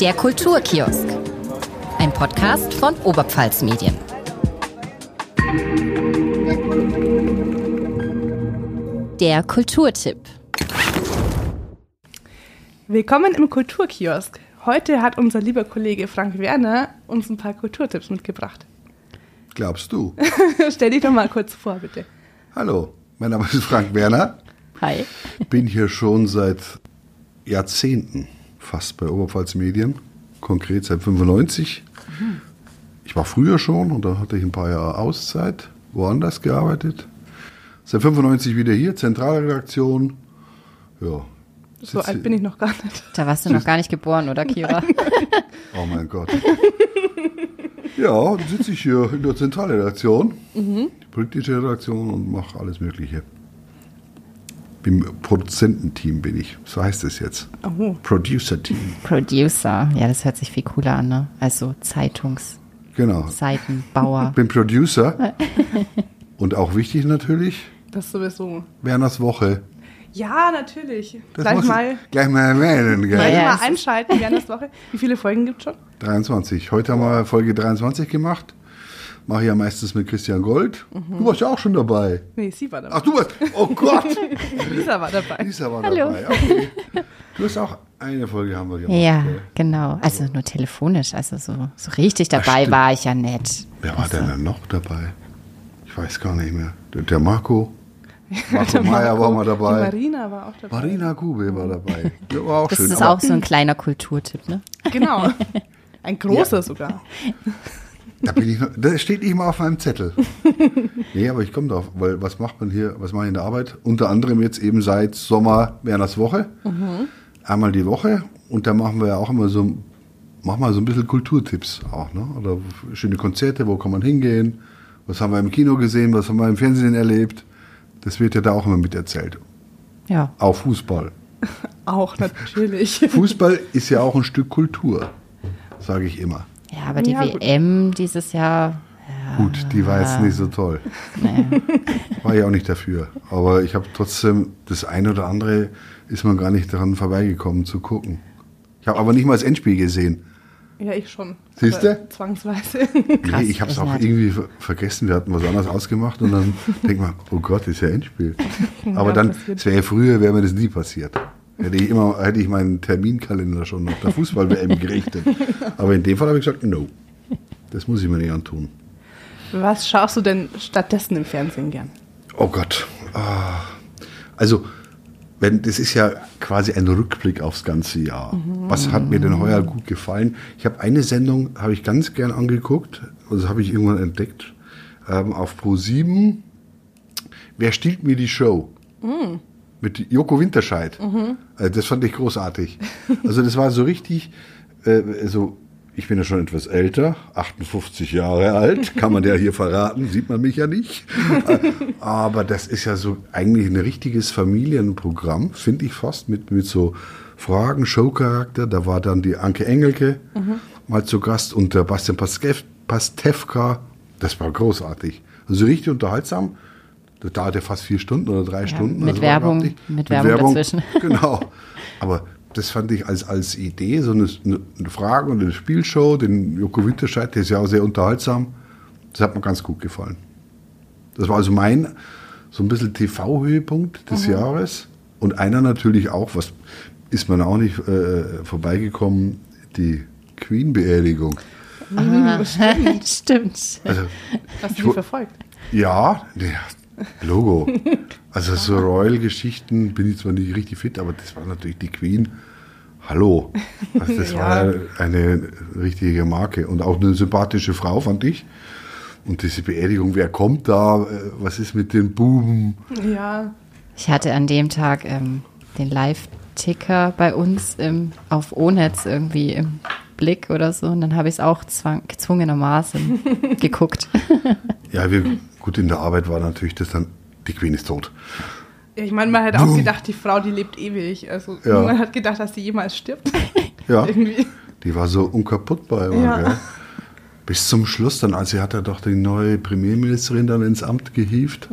Der Kulturkiosk. Ein Podcast von Oberpfalz Medien. Der Kulturtipp. Willkommen im Kulturkiosk. Heute hat unser lieber Kollege Frank Werner uns ein paar Kulturtipps mitgebracht. Glaubst du? Stell dich doch mal kurz vor, bitte. Hallo, mein Name ist Frank Werner. Hi. Bin hier schon seit Jahrzehnten fast bei Oberpfalz Medien, konkret seit 95. Ich war früher schon und da hatte ich ein paar Jahre Auszeit, woanders gearbeitet. Seit 95 wieder hier, Zentralredaktion. Ja. So alt bin ich noch gar nicht. Da warst du noch gar nicht geboren, oder Kira? Oh mein Gott. ja, dann sitze ich hier in der Zentralredaktion, die politische Redaktion und mache alles Mögliche. Im Produzententeam bin ich, so heißt es jetzt. Oh, Producer-Team, Producer. Ja, das hört sich viel cooler an, ne? Also genau. Zeitungsseitenbauer. Bin Producer und auch wichtig natürlich, das sowieso. Werners Woche. Ja, natürlich. Das Gleich mal, gleich mal erwähnen, gell? gleich Ja, mal einschalten der Woche. Wie viele Folgen gibt es schon? 23. Heute haben wir Folge 23 gemacht. Mache ich ja meistens mit Christian Gold. Du warst ja auch schon dabei. Nee, sie war dabei. Ach, du warst. Oh Gott! Lisa war dabei. Lisa war Hallo. dabei. Okay. Du hast auch eine Folge haben wir gemacht. Ja, gell? genau. Also nur telefonisch. Also so, so richtig dabei war ich ja nicht. Wer war denn dann noch dabei? Ich weiß gar nicht mehr. Der, Marco. Marco Meyer war mal Die dabei. Marina war auch dabei. Marina Kube war dabei. Der war auch Das schön. ist aber auch so ein kleiner Kulturtipp, ne? Genau. Ein großer sogar. Da bin ich das steht nicht mal auf meinem Zettel. nee, aber ich komme drauf, weil was macht man hier, was mache ich in der Arbeit? Unter anderem jetzt eben seit Sommer Werners Woche. Einmal die Woche. Und da machen wir ja auch immer so, machen wir so ein bisschen Kulturtipps auch, ne? Oder schöne Konzerte, wo kann man hingehen? Was haben wir im Kino gesehen? Was haben wir im Fernsehen erlebt? Das wird ja da auch immer miterzählt. Ja. Auch Fußball. Auch natürlich. Fußball ist ja auch ein Stück Kultur, sage ich immer. Ja, aber die Ja, gut. WM dieses Jahr, Gut, die war jetzt nicht so toll. War ich auch nicht dafür. Aber ich habe trotzdem das eine oder andere ist man gar nicht daran vorbeigekommen zu gucken. Ich habe aber nicht mal das Endspiel gesehen. Ja, ich schon. Siehst du? Zwangsweise. Nee, ich habe es auch irgendwie ver- vergessen. Wir hatten was anderes ausgemacht und dann denkt man, oh Gott, ist ja Endspiel. Aber Ja, dann, es wäre ja früher, wäre mir das nie passiert. Hätte ich immer, hätte ich meinen Terminkalender schon nach der Fußball-WM gerichtet. Aber in dem Fall habe ich gesagt, no, das muss ich mir nicht antun. Was schaust du denn stattdessen im Fernsehen gern? Oh Gott. Ah. Also, wenn, das ist ja quasi ein Rückblick aufs ganze Jahr. Was hat mir denn heuer gut gefallen? Ich habe eine Sendung, habe ich ganz gern angeguckt, also habe ich irgendwann entdeckt, ähm, auf Pro 7. Wer stiehlt mir die Show? Mit Joko Winterscheid. Äh, das fand ich großartig. Also das war so richtig, äh, so, ich bin ja schon etwas älter, 58 Jahre alt, kann man ja hier verraten, sieht man mich ja nicht. Äh, Aber das ist ja so eigentlich ein richtiges Familienprogramm, finde ich fast, mit, mit so Fragen, Showcharakter. Da war dann die Anke Engelke mal zu Gast und der Bastian Pastewka. Das war großartig. Also richtig unterhaltsam. Das dauerte fast vier Stunden oder drei Stunden. mit also Werbung- überhaupt mit Werbung dazwischen. Genau. Aber das fand ich als, als Idee, so eine, eine Frage- und eine Spielshow, den Joko Winterscheid, der ist ja auch sehr unterhaltsam. Das hat mir ganz gut gefallen. Das war also mein, so ein bisschen TV-Höhepunkt des Jahres. Und einer natürlich auch, was ist man auch nicht äh, vorbeigekommen, die Queen-Beerdigung. Ah, stimmt. Also, Hast du die verfolgt? ja, der Logo. Also so Royal-Geschichten bin ich zwar nicht richtig fit, aber das war natürlich die Queen. Hallo. Also das Ja. war eine richtige Marke und auch eine sympathische Frau, fand ich. Und diese Beerdigung, wer kommt da? Äh, Was ist mit den Buben? Ja. Ich hatte an dem Tag ähm, den Live-Ticker bei uns im, auf O-Netz irgendwie im Blick oder so. Und dann habe ich es auch zwang, gezwungenermaßen geguckt. Ja, wir, gut, in der Arbeit war natürlich das dann, die Queen ist tot. Ja, Ich meine, man hat auch gedacht, die Frau, die lebt ewig. Also Ja. man hat gedacht, dass sie jemals stirbt. Ja, Irgendwie. die war so unkaputtbar immer, Ja. gell? Bis zum Schluss dann, als sie hat er doch die neue Premierministerin dann ins Amt gehievt.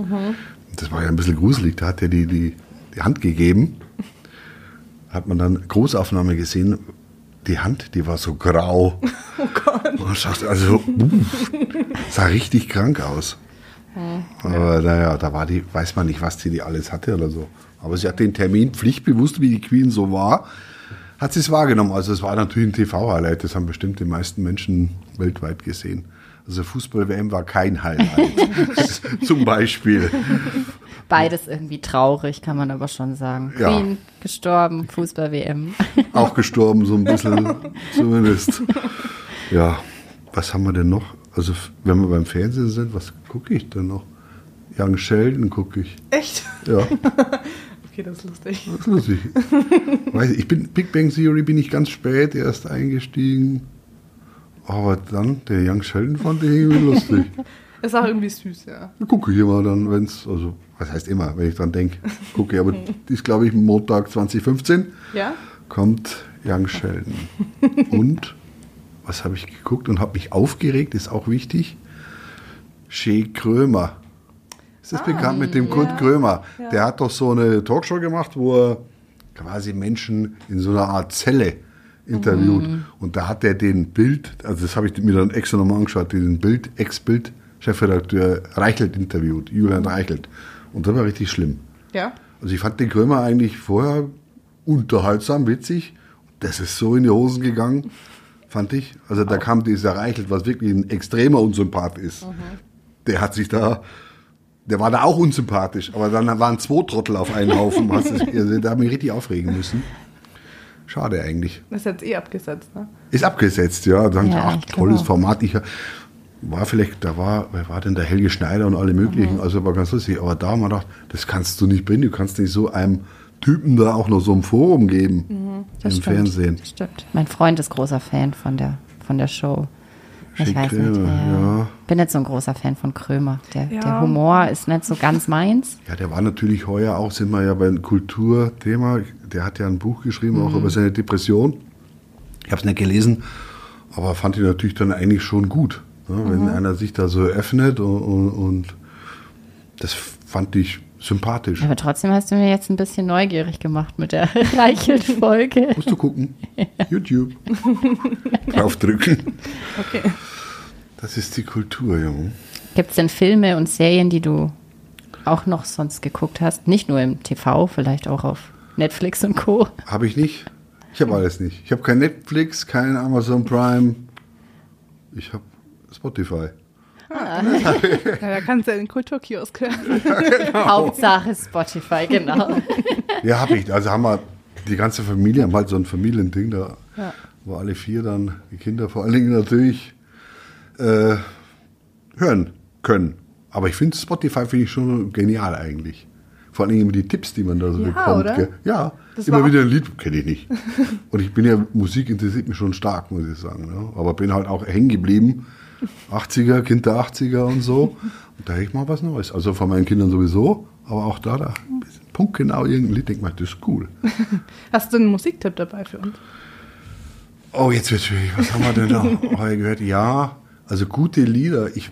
Das war ja ein bisschen gruselig, da hat er die, die, die Hand gegeben. Hat man dann Großaufnahme gesehen, die Hand, die war so grau. Oh Gott. Und sagst, also, uff, sah richtig krank aus. Aber naja, da war die, weiß man nicht, was die, die alles hatte oder so. Aber sie hat den Termin pflichtbewusst, wie die Queen so war, hat sie es wahrgenommen. Also es war natürlich ein TV-Highlight, das haben bestimmt die meisten Menschen weltweit gesehen. Also Fußball-WM war kein Highlight. Zum Beispiel. Beides irgendwie traurig, kann man aber schon sagen. Ja. Queen gestorben, Fußball-WM. Auch gestorben, so ein bisschen zumindest. Ja, was haben wir denn noch? Also wenn wir beim Fernsehen sind, was gucke ich denn noch? Young Sheldon gucke ich. Echt? Ja, Okay, das ist lustig. das ist lustig. Weiß ich, ich bin Big Bang Theory bin ich ganz spät erst eingestiegen. Aber dann, der Young Sheldon fand ich irgendwie lustig. Ist auch irgendwie süß, ja. Ich gucke ich immer dann, wenn es, also, was heißt immer, wenn ich dran denke, gucke ich. Aber ist, glaube ich, Montag 2015 Ja? kommt Young Sheldon. Und, was habe ich geguckt und habe mich aufgeregt, ist auch wichtig, Shea Krömer. Ist das bekannt mit dem Kurt Krömer? Der hat doch so eine Talkshow gemacht, wo er quasi Menschen in so einer Art Zelle interviewt. Und da hat er den Bild, also das habe ich mir dann extra nochmal angeschaut, den Bild, Ex-Bild-Chefredakteur Reichelt interviewt, Julian Reichelt. Und das war richtig schlimm. Ja? Also ich fand den Krömer eigentlich vorher unterhaltsam, witzig. Das ist so in die Hosen gegangen, fand ich. Also da kam dieser Reichelt, was wirklich ein extremer Unsympath ist. Der hat sich da, der war da auch unsympathisch, aber dann waren zwei Trottel auf einen Haufen. Also da habe ich richtig aufregen müssen. Schade eigentlich. Das ist jetzt eh abgesetzt, ne? Ist abgesetzt, ja. Dann, Ja, ach, tolles auch. Format. Ich war vielleicht, da war, wer war denn der Helge Schneider und alle möglichen, also war ganz lustig. Aber da haben wir gedacht, das kannst du nicht bringen. Du kannst nicht so einem Typen da auch noch so ein Forum geben im stimmt. Fernsehen. Das stimmt. Mein Freund ist großer Fan von der, von der Show. Ich weiß nicht. Ja. ja. Bin nicht so ein großer Fan von Krömer. Der, Ja. der Humor ist nicht so ganz meins. Ja, der war natürlich heuer auch, sind wir ja beim Kulturthema. Der hat ja ein Buch geschrieben, auch über seine Depression. Ich habe es nicht gelesen, aber fand ihn natürlich dann eigentlich schon gut. Ne? Wenn einer sich da so öffnet und, und, und das fand ich sympathisch. Aber trotzdem hast du mir jetzt ein bisschen neugierig gemacht mit der Reichelt-Folge. Musst du gucken. YouTube. Draufdrücken. Okay. Das ist die Kultur, Junge. Gibt es denn Filme und Serien, die du auch noch sonst geguckt hast? Nicht nur im TV, vielleicht auch auf Netflix und Co. Habe ich nicht. Ich habe alles nicht. Ich habe kein Netflix, kein Amazon Prime. Ich habe Spotify. Ja, da kannst du ja den Kulturkiosk hören. Hauptsache Spotify, genau. Ja, habe ich. Also haben wir, die ganze Familie haben halt so ein Familiending da, Ja. wo alle vier dann, die Kinder vor allen Dingen natürlich, äh, hören können. Aber ich finde Spotify finde ich schon genial eigentlich. Vor allen Dingen die Tipps, die man da so Ja, bekommt. oder? Gell? Ja, Das immer war- wieder ein Lied, kenne ich nicht. Und ich bin ja, Musik interessiert mich schon stark, muss ich sagen. Ne? Aber bin halt auch hängen geblieben. 80er, Kind der 80er und so. Und da hätte ich mal was Neues. Also von meinen Kindern sowieso, aber auch da, da ein bisschen punktgenau irgendein Lied, denk mal, das ist cool. Hast du einen Musiktipp dabei für uns? Oh, jetzt wird schwierig. Was haben wir denn da heute gehört? Ja, also gute Lieder. Ich,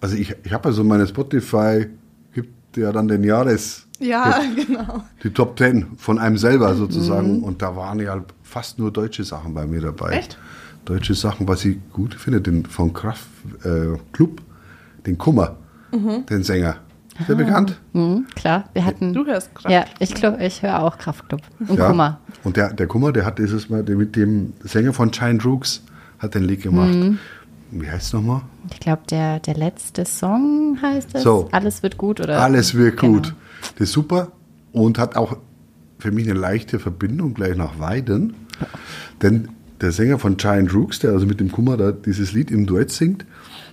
also ich, ich habe ja so meine Spotify, gibt ja dann den Jahres, Ja, genau. die Top Ten von einem selber sozusagen. Und da waren ja fast nur deutsche Sachen bei mir dabei. Echt? Deutsche Sachen, was ich gut finde, den von Kraft äh, Club, den Kummer, den Sänger. Ist der bekannt? Mhm, klar, wir hatten. Du hörst Kraftklub, Ja, ich, glaub, ich höre auch Kraftclub. Und Ja. Kummer. Und der, der Kummer, der hat dieses Mal mit dem Sänger von Giant Rooks hat den Lied gemacht. Wie heißt es nochmal? Ich glaube, der, der letzte Song heißt es. So. Alles wird gut, oder? Alles wird Genau. gut. Das ist super und hat auch für mich eine leichte Verbindung gleich nach Weiden. Denn der Sänger von Giant Rooks, der also mit dem Kummer da dieses Lied im Duett singt,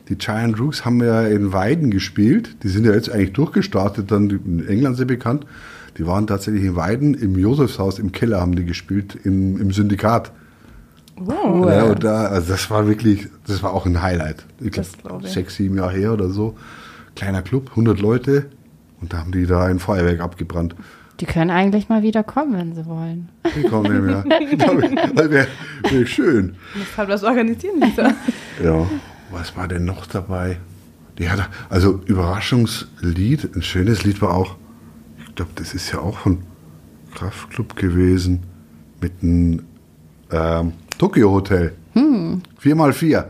die Giant Rooks haben ja in Weiden gespielt. Die sind ja jetzt eigentlich durchgestartet, dann in England sehr bekannt. Die waren tatsächlich in Weiden im Josefshaus im Keller haben die gespielt im, im Syndikat. Wow. Ja, und da, also das war wirklich, das war auch ein Highlight. Ich glaub, Das glaub sechs, sieben Jahre her oder so. Kleiner Club, 100 Leute. Und da haben die da ein Feuerwerk abgebrannt. Die können eigentlich mal wieder kommen, wenn sie wollen. Die kommen mehr. Das wäre wär schön. Muss halt was organisieren, Lisa. Ja, was war denn noch dabei? Die hatte, also Überraschungslied, ein schönes Lied war auch, ich glaube, das ist ja auch von Kraftklub gewesen, mit einem, ähm, Tokyo Hotel. Vier mal vier.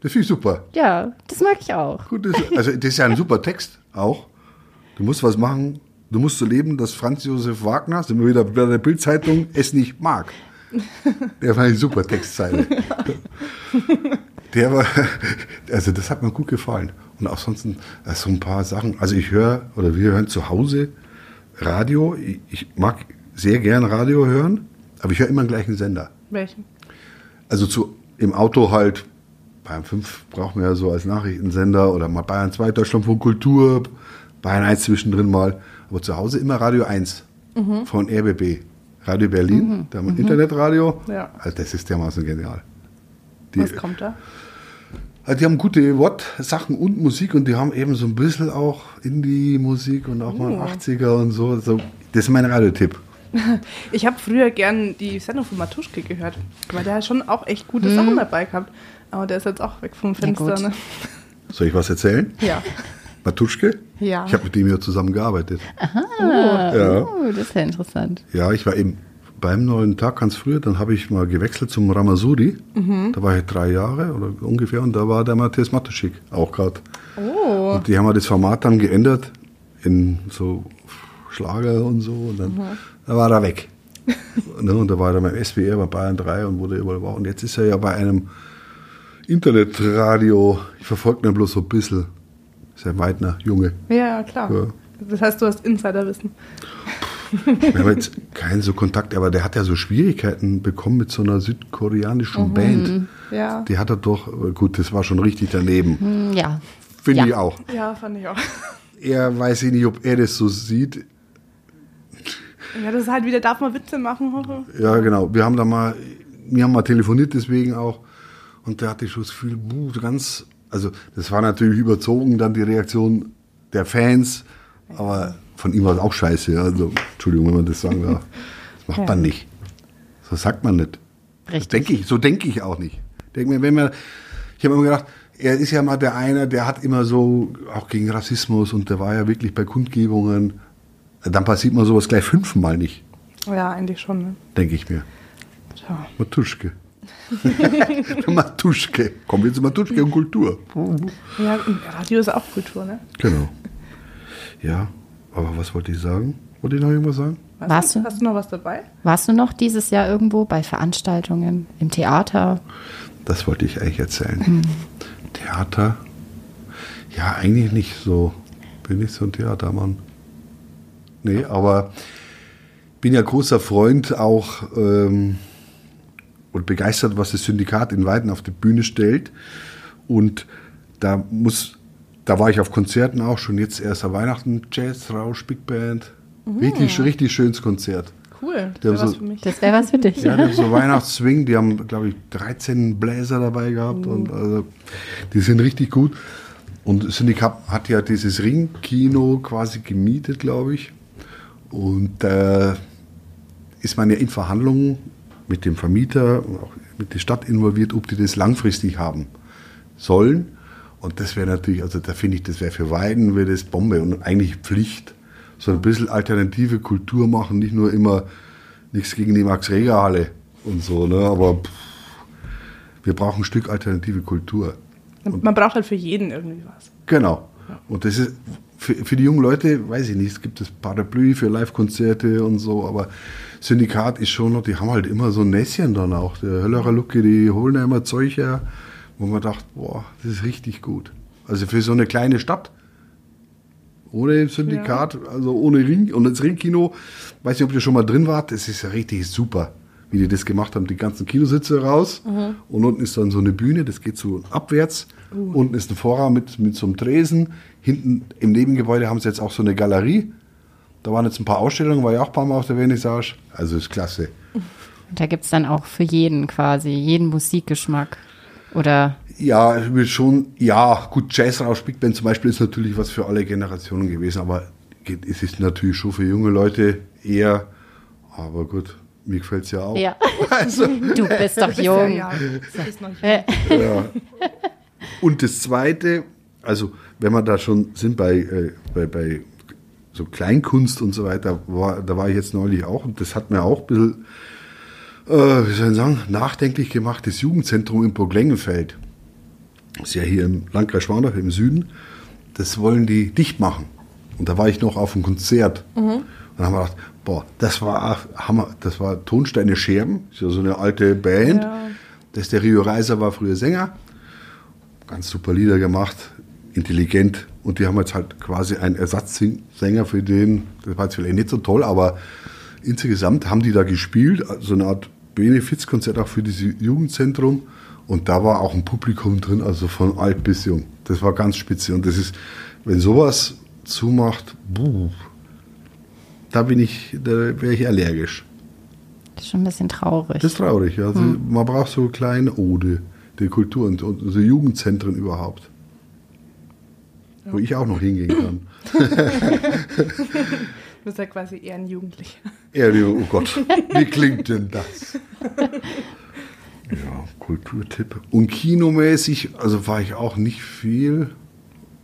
Das finde ich super. Ja, das mag ich auch. Gut, das, also das ist ja ein super Text auch. Du musst was machen, du musst so leben, dass Franz Josef Wagner, sind wir wieder bei der Bildzeitung, es nicht mag. Der war eine super Textzeile. Der war, also das hat mir gut gefallen. Und auch sonst äh, so ein paar Sachen. Also ich höre, oder wir hören zu Hause Radio. Ich, ich mag sehr gern Radio hören, aber ich höre immer den gleichen Sender. Welchen? Also zu, im Auto halt, Bayern 5 brauchen wir ja so als Nachrichtensender oder mal Bayern 2, Deutschlandfunk Kultur, Bayern 1 zwischendrin mal. Aber zu Hause immer Radio 1 von RBB. Radio Berlin, da haben wir Internetradio. Ja. Also das ist dermaßen genial. Die, Was kommt da? also die haben gute Wortsachen und Musik und die haben eben so ein bisschen auch Indie-Musik und auch mal 80er und so. so. Das ist mein Radiotipp. Ich habe früher gern die Sendung von Matuschke gehört, weil der hat schon auch echt gute Sachen dabei gehabt. Aber der ist jetzt auch weg vom Fenster. ne? Soll ich was erzählen? Ja. Matuschke? Ja. Ich habe mit dem ja zusammen gearbeitet. Ah, Ja. oh, das ist ja interessant. Ja, ich war eben beim neuen Tag ganz früher, dann habe ich mal gewechselt zum Ramasuri. Da war ich drei Jahre oder ungefähr und da war der Matthias Matuschik auch gerade. Oh. Und die haben ja das Format dann geändert in so Schlager und so und dann da war er weg. ne, und da war er beim SWR, bei Bayern 3 und wurde überall. Und jetzt ist er ja bei einem Internetradio, ich verfolge ihn bloß so ein bisschen. Ist ja Weidner, Junge. Ja, klar. Ja. Das heißt, du hast Insiderwissen. Wir haben jetzt keinen so Kontakt, aber der hat ja so Schwierigkeiten bekommen mit so einer südkoreanischen Band. Ja. Die hat er doch, gut, das war schon richtig daneben. Hm, Ja. Finde Ja. ich auch. Ja, fand ich auch. Er weiß ich nicht, ob er das so sieht. Ja, das ist halt wieder, darf man Witze machen? hoffe. Ja, genau. Wir haben da mal, wir haben mal telefoniert deswegen auch. Und der hatte schon das Gefühl, buh, ganz, also das war natürlich überzogen, dann die Reaktion der Fans. Aber von ihm war es auch scheiße. Also, Entschuldigung, wenn man das sagen darf. Das macht Ja. man nicht. So sagt man nicht. Richtig. denke ich, so denke ich auch nicht. Denk mir, wenn man, ich habe immer gedacht, er ist ja mal der eine, der hat immer so, auch gegen Rassismus und der war ja wirklich bei Kundgebungen. Dann passiert man sowas gleich fünfmal nicht, Ja, eigentlich schon. Ne? denke ich mir. Tja. Matuschke. Matuschke. Kommen wir zu Matuschke und Kultur. Ja, Radio ist auch Kultur, ne? Genau. Ja, aber was wollte ich sagen? Wollte ich noch irgendwas sagen? Warst du? Hast du noch was dabei? Warst du noch dieses Jahr irgendwo bei Veranstaltungen im Theater? Das wollte ich eigentlich erzählen. Theater? Ja, eigentlich nicht so. Bin nicht so ein Theatermann. Nee, aber bin ja großer Freund auch ähm, und begeistert, was das Syndikat in Weiden auf die Bühne stellt. Und da muss, da war ich auf Konzerten auch schon jetzt erst an Weihnachten, Jazz, Rausch, Big Band. Richtig, richtig schönes Konzert. Cool. Das wäre was so- für mich. Das wäre was für dich. Ja, die haben so Weihnachtsswing, die haben, glaube ich, 13 Bläser dabei gehabt und also, die sind richtig gut. Und Syndikat hat ja dieses Ringkino quasi gemietet, glaube ich. Und da ist man ja in Verhandlungen mit dem Vermieter und auch mit der Stadt involviert, ob die das langfristig haben sollen. Und das wäre natürlich, also da finde ich, das wäre für Weiden wäre das Bombe und eigentlich Pflicht. So ein bisschen alternative Kultur machen, nicht nur immer nichts gegen die Max-Reger-Halle und so, ne? aber pff, wir brauchen ein Stück alternative Kultur. Man braucht halt für jeden irgendwie was. Genau. Und das ist für, für die jungen Leute, weiß ich nicht, es gibt das Parapluie für Live-Konzerte und so, aber Syndikat ist schon noch, die haben halt immer so ein Näschen dann auch. Der Höllerer Lucke, die holen ja immer Zeug her, wo man dachte, boah, das ist richtig gut. Also für so eine kleine Stadt, ohne Syndikat, also ohne Ring und das Ringkino, weiß nicht, ob ihr schon mal drin wart, das ist ja richtig super, wie die das gemacht haben, die ganzen Kinositze raus und unten ist dann so eine Bühne, das geht so abwärts, unten ist ein Vorraum mit, mit so einem Tresen, hinten im Nebengebäude haben sie jetzt auch so eine Galerie, da waren jetzt ein paar Ausstellungen, war ja auch ein paar Mal auf der Vernissage, also ist klasse. Und da gibt es dann auch für jeden quasi, jeden Musikgeschmack. Oder Ja, ich will schon, ja, gut, Jazzrausch, Big Band zum Beispiel ist natürlich was für alle Generationen gewesen, aber es ist natürlich schon für junge Leute eher, aber gut, mir gefällt es ja auch. ja, Also, du bist doch Ja, jung. ja, das ist noch nicht Äh, ja. Und das Zweite, also wenn wir da schon sind bei, äh, bei, bei so Kleinkunst und so weiter, war, da war ich jetzt neulich auch und das hat mir auch ein bisschen äh, wie soll ich sagen, nachdenklich gemachtes Jugendzentrum in Burglengenfeld. Das ist ja hier im Landkreis Schwandach im Süden. Das wollen die dicht machen. Und da war ich noch auf einem Konzert. Und dann haben wir gedacht, boah, das war Hammer, das war Tonsteine Scherben, ist ja so eine alte Band. Ja. Das der Rio Reiser war früher Sänger. Ganz super Lieder gemacht, intelligent. Und die haben jetzt halt quasi einen Ersatzsänger für den, das war jetzt vielleicht nicht so toll, aber insgesamt haben die da gespielt, so eine Art Benefizkonzert auch für dieses Jugendzentrum. Und da war auch ein Publikum drin, also von alt bis jung. Das war ganz speziell. Und das ist, wenn sowas zumacht, buh, da bin ich, da wäre ich allergisch. Das ist schon ein bisschen traurig. Das ist traurig. ja. Also Man braucht so kleine Ode der Kultur und, und so Jugendzentren überhaupt. Wo ich auch noch hingehen kann. Du bist ja quasi eher ein Jugendlicher. Ja, die- oh Gott, wie klingt denn das? Ja, Kulturtipp. Und kinomäßig, also war ich auch nicht viel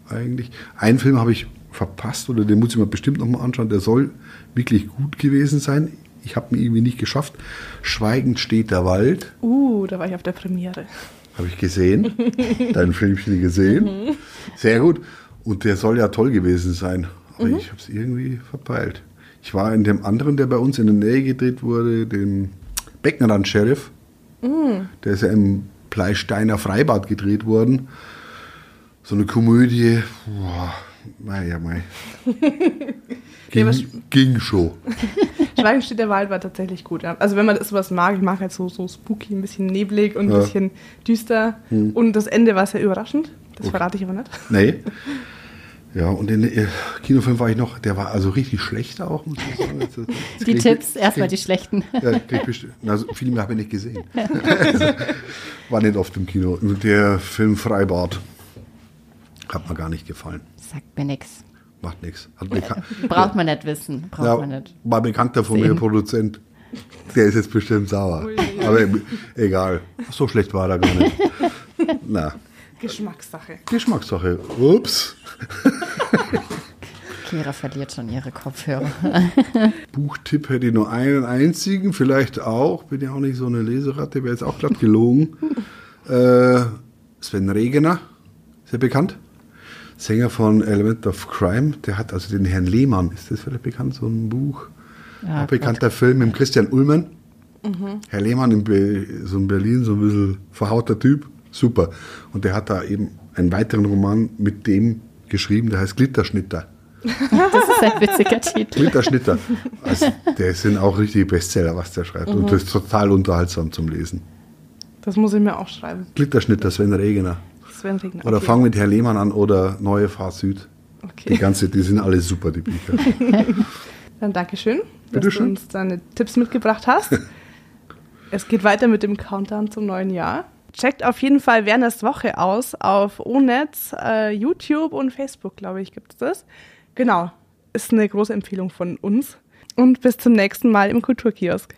eigentlich. Einen Film habe ich verpasst oder den muss ich mir bestimmt nochmal anschauen. Der soll wirklich gut gewesen sein. Ich habe ihn irgendwie nicht geschafft. Schweigend steht der Wald. Uh, da war ich auf der Premiere. Habe ich gesehen. Dein Filmchen gesehen. Sehr gut. Und der soll ja toll gewesen sein. Aber ich habe es irgendwie verpeilt. Ich war in dem anderen, der bei uns in der Nähe gedreht wurde, dem Becknerland Sheriff. Der ist ja im Pleisteiner Freibad gedreht worden. So eine Komödie. Boah, mei, ja, mei. Ging, ging schon. Schweigen steht der Wald war tatsächlich gut. Ja. Also wenn man das sowas mag, ich mag halt so, so spooky, ein bisschen neblig und ein Ja. bisschen düster. Und das Ende war sehr überraschend. Das Okay. verrate ich aber nicht. Nee. Ja, und in äh, Kinofilm war ich noch, der war also richtig schlecht auch, muss ich sagen. Jetzt- jetzt die Tipps, erstmal die schlechten. Ja, bestimmt. Also, Filme habe ich nicht gesehen. War nicht oft im Kino. Der Film Freibad hat mir gar nicht gefallen. Sagt mir nichts. Macht nichts. Braucht man nicht wissen. Braucht man ja, nicht. war bekannter von mir. Produzent. Der ist jetzt bestimmt sauer. Aber egal. So schlecht war er gar nicht. Na, Geschmackssache. Geschmackssache. Ups. Kira verliert schon ihre Kopfhörer. Buchtipp hätte ich nur einen einzigen, vielleicht auch. Bin ja auch nicht so eine Leseratte, wäre jetzt auch glatt gelogen. äh, Sven Regener, sehr bekannt. Sänger von Element of Crime, der hat also den Herrn Lehmann, ist das vielleicht bekannt, so ein Buch? Ja, auch bekannter Film mit Christian Ullmann. Herr Lehmann in Be so in Berlin, so ein bisschen verhauter Typ, super. Und der hat da eben einen weiteren Roman mit dem geschrieben, der heißt Glitterschnitter. Das ist ein witziger Titel. Glitterschnitter. Also, der sind auch richtige Bestseller, was der schreibt. Und das ist total unterhaltsam zum Lesen. Das muss ich mir auch schreiben. Glitterschnitter, Sven Regener. Sven Regner. Oder Okay. Fang mit Herr Lehmann an oder Neue Fahrt Süd. Die Okay. ganze, die sind alle super, die Bücher. Dann Dankeschön, dass Bitteschön. du uns deine Tipps mitgebracht hast. es geht weiter mit dem Countdown zum neuen Jahr. Checkt auf jeden Fall Werners Woche aus auf ONetz, äh, YouTube und Facebook, glaube ich, gibt es das. Genau, ist eine große Empfehlung von uns. Und bis zum nächsten Mal im Kulturkiosk.